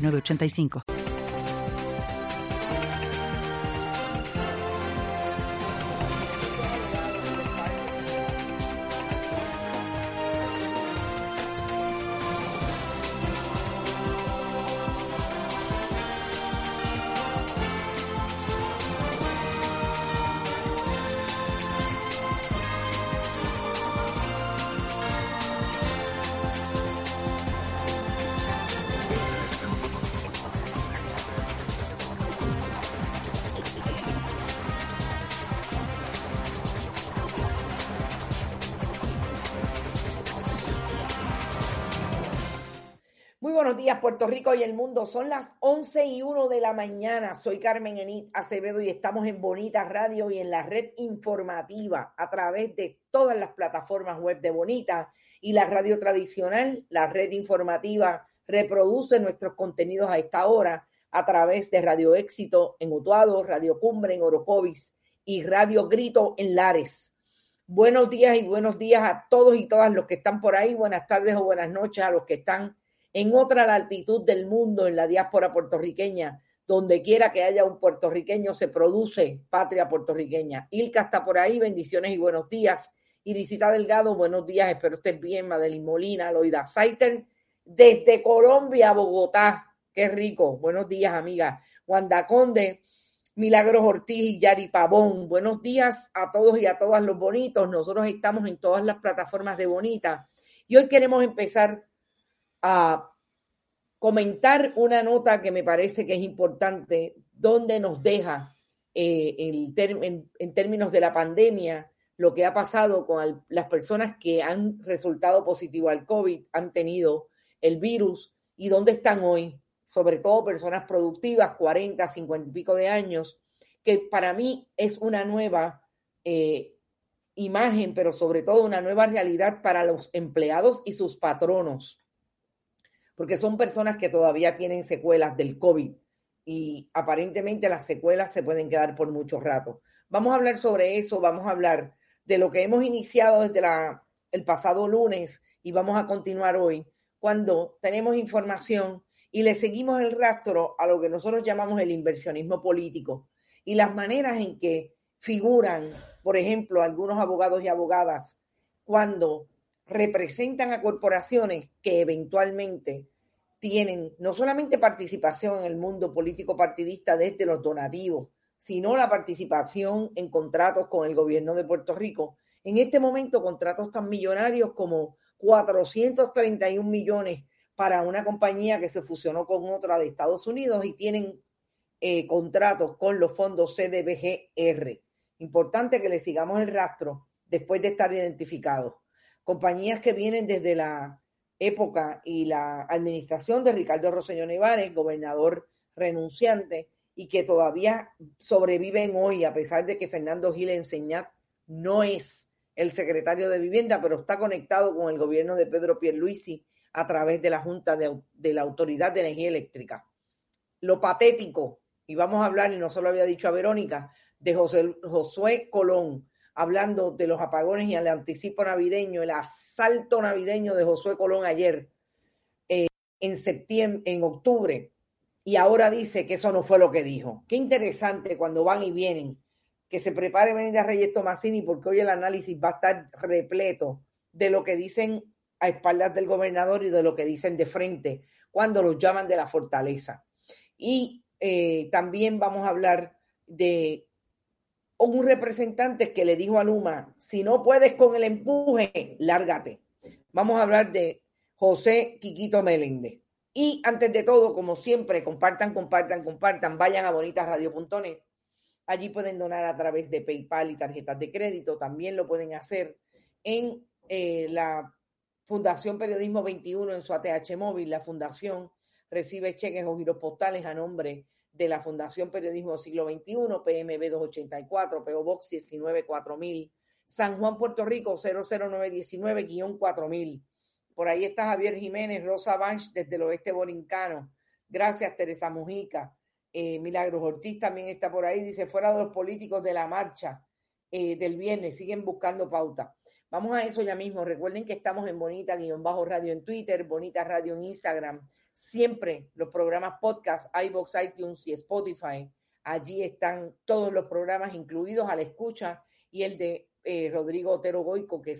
8985. 85 Puerto Rico y el mundo. Son las 11 y 1 de la mañana. Soy Carmen Enit Acevedo y estamos en Bonita Radio y en la red informativa a través de todas las plataformas web de Bonita y la radio tradicional. La red informativa reproduce nuestros contenidos a esta hora a través de Radio Éxito en Utuado, Radio Cumbre en Orocovis y Radio Grito en Lares. Buenos días y buenos días a todos y todas los que están por ahí. Buenas tardes o buenas noches a los que están en otra latitud del mundo, en la diáspora puertorriqueña, donde quiera que haya un puertorriqueño, se produce patria puertorriqueña. Ilka está por ahí, bendiciones y buenos días. Irisita Delgado, buenos días, espero estés bien. Madeline Molina, Loida Saiter, desde Colombia, Bogotá. Qué rico. Buenos días, amiga. Wanda Conde, Milagros Ortiz y Yari Pavón. Buenos días a todos y a todas los bonitos. Nosotros estamos en todas las plataformas de Bonita. Y hoy queremos empezar a comentar una nota que me parece que es importante, donde nos deja eh, en, términos de la pandemia lo que ha pasado con las personas que han resultado positivo al COVID, han tenido el virus y dónde están hoy, sobre todo personas productivas, 40, 50 y pico de años, que para mí es una nueva eh, imagen, pero sobre todo una nueva realidad para los empleados y sus patronos porque son personas que todavía tienen secuelas del COVID y aparentemente las secuelas se pueden quedar por mucho rato. Vamos a hablar sobre eso, vamos a hablar de lo que hemos iniciado desde el pasado lunes y vamos a continuar hoy, cuando tenemos información y le seguimos el rastro a lo que nosotros llamamos el inversionismo político y las maneras en que figuran, por ejemplo, algunos abogados y abogadas cuando representan a corporaciones que eventualmente tienen no solamente participación en el mundo político partidista desde los donativos, sino la participación en contratos con el gobierno de Puerto Rico. En este momento, contratos tan millonarios como 431 millones para una compañía que se fusionó con otra de Estados Unidos y tienen eh, contratos con los fondos CDBGR. Importante que le sigamos el rastro después de estar identificados compañías que vienen desde la época y la administración de Ricardo Rosselló Nevares, gobernador renunciante, y que todavía sobreviven hoy, a pesar de que Fernando Gil Enseñat no es el secretario de Vivienda, pero está conectado con el gobierno de Pedro Pierluisi a través de la Junta de, de la Autoridad de Energía Eléctrica. Lo patético, y vamos a hablar, y no solo había dicho a Verónica, de José, Josué Colón, hablando de los apagones y el anticipo navideño, el asalto navideño de Josué Colón ayer eh, en septiembre, en octubre, y ahora dice que eso no fue lo que dijo. Qué interesante cuando van y vienen, que se prepare Benita Reyes Tomasini, porque hoy el análisis va a estar repleto de lo que dicen a espaldas del gobernador y de lo que dicen de frente cuando los llaman de la fortaleza. Y eh, también vamos a hablar de un representante que le dijo a Luma, si no puedes con el empuje, lárgate. Vamos a hablar de José Quiquito Meléndez. Y antes de todo, como siempre, compartan, compartan, compartan, vayan a bonitasradio.net. Allí pueden donar a través de PayPal y tarjetas de crédito. También lo pueden hacer en eh, la Fundación Periodismo 21 en su ATH móvil, la Fundación recibe cheques o giros postales a nombre de la Fundación Periodismo Siglo XXI, PMB 284, PO Box 194000, San Juan, Puerto Rico 00919-4000. Por ahí está Javier Jiménez, Rosa Banch desde el oeste borincano. Gracias, Teresa Mujica. Eh, Milagros Ortiz también está por ahí. Dice, fuera de los políticos de la marcha eh, del viernes, siguen buscando pauta. Vamos a eso ya mismo. Recuerden que estamos en Bonita guion bajo radio en Twitter, Bonita Radio en Instagram. Siempre los programas podcast, iBox, iTunes y Spotify. Allí están todos los programas incluidos a la escucha y el de eh, Rodrigo Otero Goico, que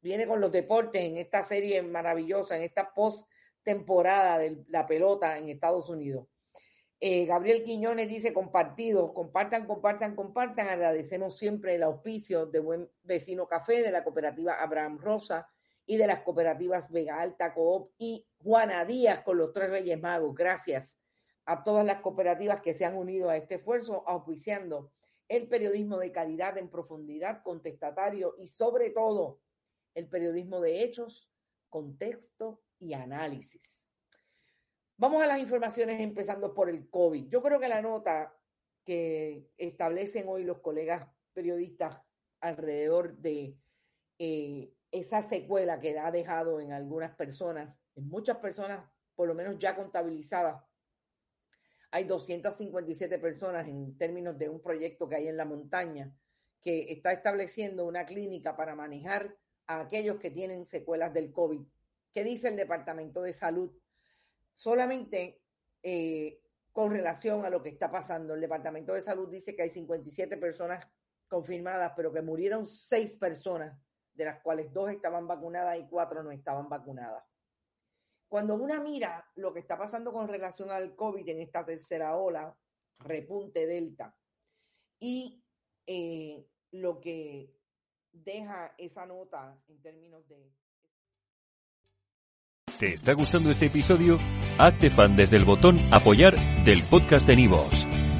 viene con los deportes en esta serie maravillosa, en esta post temporada de la pelota en Estados Unidos. Eh, Gabriel Quiñones dice compartido, compartan, compartan, compartan. Agradecemos siempre el auspicio de Buen Vecino Café, de la cooperativa Abraham Rosa y de las cooperativas Vega Alta Coop y Juana Díaz con los tres Reyes Magos. Gracias a todas las cooperativas que se han unido a este esfuerzo, auspiciando el periodismo de calidad en profundidad, contestatario y sobre todo el periodismo de hechos, contexto y análisis. Vamos a las informaciones empezando por el COVID. Yo creo que la nota que establecen hoy los colegas periodistas alrededor de eh, esa secuela que ha dejado en algunas personas, en muchas personas, por lo menos ya contabilizadas, hay 257 personas en términos de un proyecto que hay en la montaña que está estableciendo una clínica para manejar a aquellos que tienen secuelas del COVID. ¿Qué dice el Departamento de Salud? solamente eh, con relación a lo que está pasando. El Departamento de Salud dice que hay 57 personas confirmadas, pero que murieron seis personas, de las cuales dos estaban vacunadas y cuatro no estaban vacunadas. Cuando una mira lo que está pasando con relación al COVID en esta tercera ola, repunte delta, y eh, lo que deja esa nota en términos de ¿Te está gustando este episodio? Hazte fan desde el botón Apoyar del podcast de Nivos.